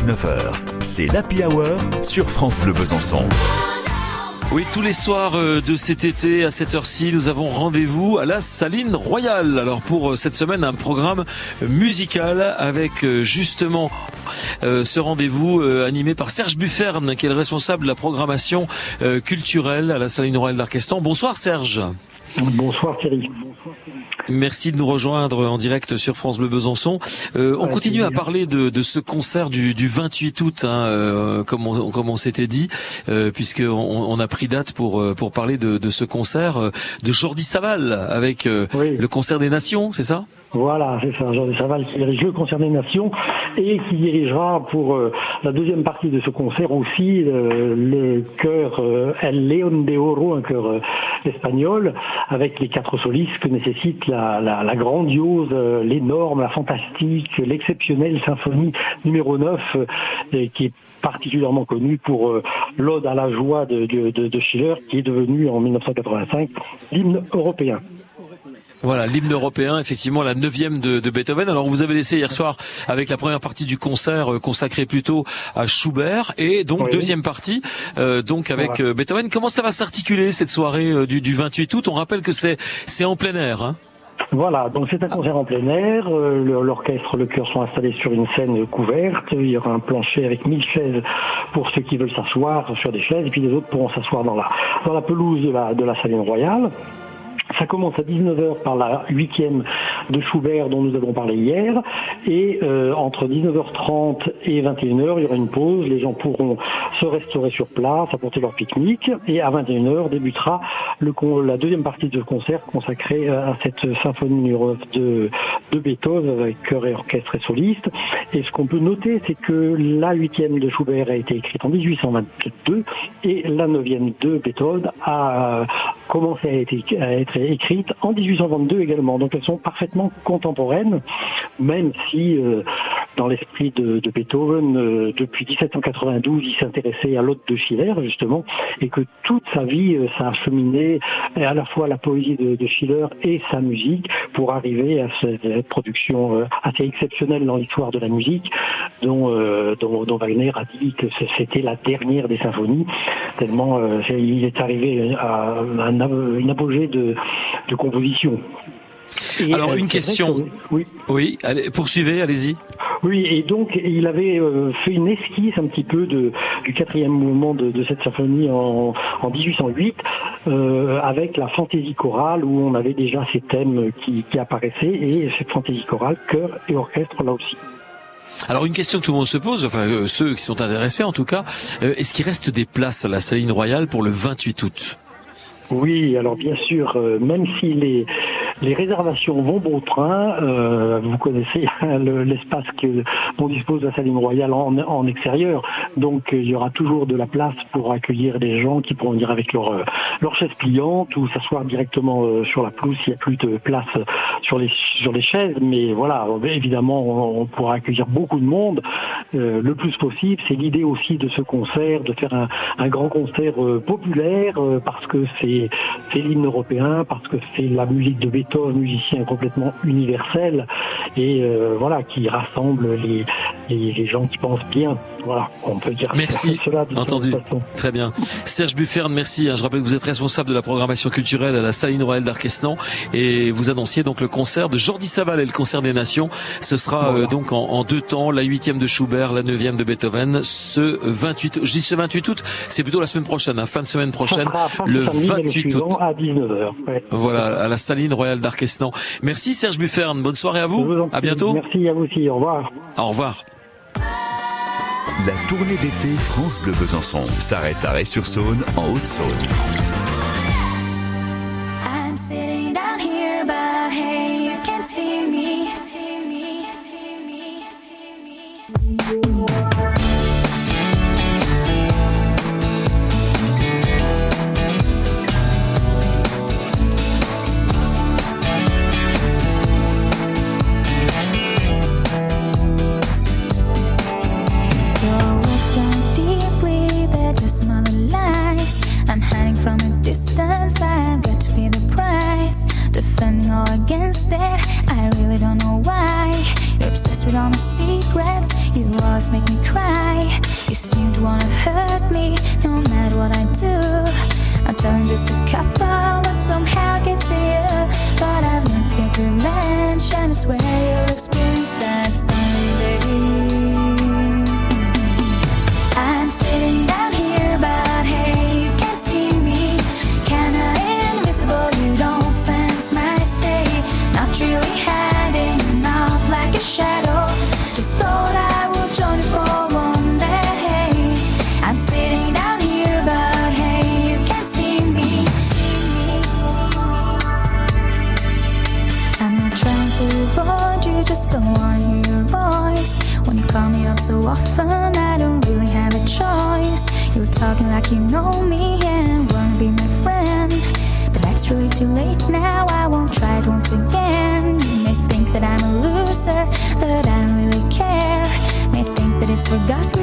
19h, c'est l'Happy Hour sur France Bleu Besançon. Oui, tous les soirs euh, de cet été à cette heure-ci, nous avons rendez-vous à la Saline Royale. Alors pour euh, cette semaine, un programme musical avec euh, justement ce rendez-vous animé par Serge Bufferne, qui est le responsable de la programmation culturelle à la Saline Royale d'Arquestan. Bonsoir Serge. Bonsoir Thierry. Merci de nous rejoindre en direct sur France Bleu Besançon. Euh, on continue à parler de, de, ce concert du, du 28 août, hein, euh, comme on, comme on s'était dit, euh, puisqu'on on a pris date pour euh, pour parler de, de ce concert euh, de Jordi Saval avec le concert des Nations, c'est ça? Voilà, c'est ça, Jordi Saval qui dirige le concert des Nations et qui dirigera pour la deuxième partie de ce concert aussi le chœur El León de Oro, un chœur espagnol, avec les quatre solistes que nécessite la, grandiose, euh, l'énorme, la fantastique, l'exceptionnelle symphonie numéro 9, euh, qui est particulièrement connue pour euh, l'Ode à la joie de, de, de Schiller, qui est devenue en 1985 l'hymne européen. Voilà, l'hymne européen, effectivement la neuvième de, de, Beethoven. Alors vous avez laissé hier soir avec la première partie du concert euh, consacrée plutôt à Schubert et donc deuxième partie euh, donc avec euh, Beethoven. Comment ça va s'articuler cette soirée du, du, 28 août? On rappelle que c'est c'est en plein air. Hein voilà, donc c'est un concert en plein air. L'orchestre, le chœur sont installés sur une scène couverte. Il y aura un plancher avec 1000 chaises pour ceux qui veulent s'asseoir sur des chaises, et puis les autres pourront s'asseoir dans la dans la pelouse de la de la salle royale. Ça commence à 19h par la huitième de Schubert dont nous avons parlé hier. Et euh, entre 19h30 et 21h, il y aura une pause. Les gens pourront se restaurer sur place, apporter leur pique-nique. Et à 21h débutera la deuxième partie du concert consacrée à cette symphonie numéro de, de Beethoven avec chœur et orchestre et soliste. Et ce qu'on peut noter, c'est que la huitième de Schubert a été écrite en 1822 et la neuvième de Beethoven a commencé à être écrite en 1822 également. Donc elles sont parfaitement contemporaines, même si euh, dans l'esprit de, Beethoven, euh, depuis 1792, il s'intéressait à l'autre de Schiller, justement, et que toute sa vie, euh, ça a cheminé à la fois la poésie de, Schiller et sa musique pour arriver à cette production assez exceptionnelle dans l'histoire de la musique, dont, Wagner a dit que c'était la dernière des symphonies, tellement il est arrivé à une apogée de composition. Alors euh, une question. oui. Oui, allez, poursuivez, allez-y. Oui, et donc il avait euh, fait une esquisse un petit peu de, du quatrième mouvement de, cette symphonie en, en 1808, euh, avec la fantaisie chorale où on avait déjà ces thèmes qui, qui apparaissaient et cette fantaisie chorale, chœur et orchestre là aussi. Alors une question que tout le monde se pose, enfin ceux qui sont intéressés en tout cas, est-ce qu'il reste des places à la Saline Royale pour le 28 août? Oui, alors bien sûr, euh, même si les, les réservations vont bon train. Euh, vous connaissez l'espace que dont dispose la Saline Royale en, extérieur. Donc euh, il y aura toujours de la place pour accueillir des gens qui pourront venir avec leur, leur chaise pliante ou s'asseoir directement sur la pelouse s'il n'y a plus de place sur les, chaises. Mais voilà, évidemment, on, pourra accueillir beaucoup de monde le plus possible. C'est l'idée aussi de ce concert, de faire un, grand concert populaire parce que c'est c'est l'hymne européen parce que c'est la musique de Beethoven, musicien complètement universel et euh, voilà qui rassemble les, les, gens qui pensent bien. Voilà, on peut dire. Merci. Cela Entendu. Très bien. Serge Bufferne, merci. Je rappelle que vous êtes responsable de la programmation culturelle à la Saline Royale d'Arquestan et vous annonciez donc le concert de Jordi Saval et le concert des Nations. Ce sera euh, donc en, deux temps, la huitième de Schubert, la neuvième de Beethoven, ce 28. Je dis ce 28 août, c'est plutôt la semaine prochaine, hein, fin de semaine prochaine, le 28 août. À 19h. Voilà, à la Saline Royale d'Arquestan. Merci Serge Bufferne. Bonne soirée à vous. vous à bientôt. Merci à vous aussi. Au revoir. Au revoir. La tournée d'été France Bleu Besançon s'arrête à Ré-sur-Saône, en Haute-Saône. survive You just don't wanna hear your voice. When you call me up so often I don't really have a choice. You're talking like you know me and wanna be my friend. But that's really too late now I won't try it once again. You may think that I'm a loser but I don't really care. May think that it's forgotten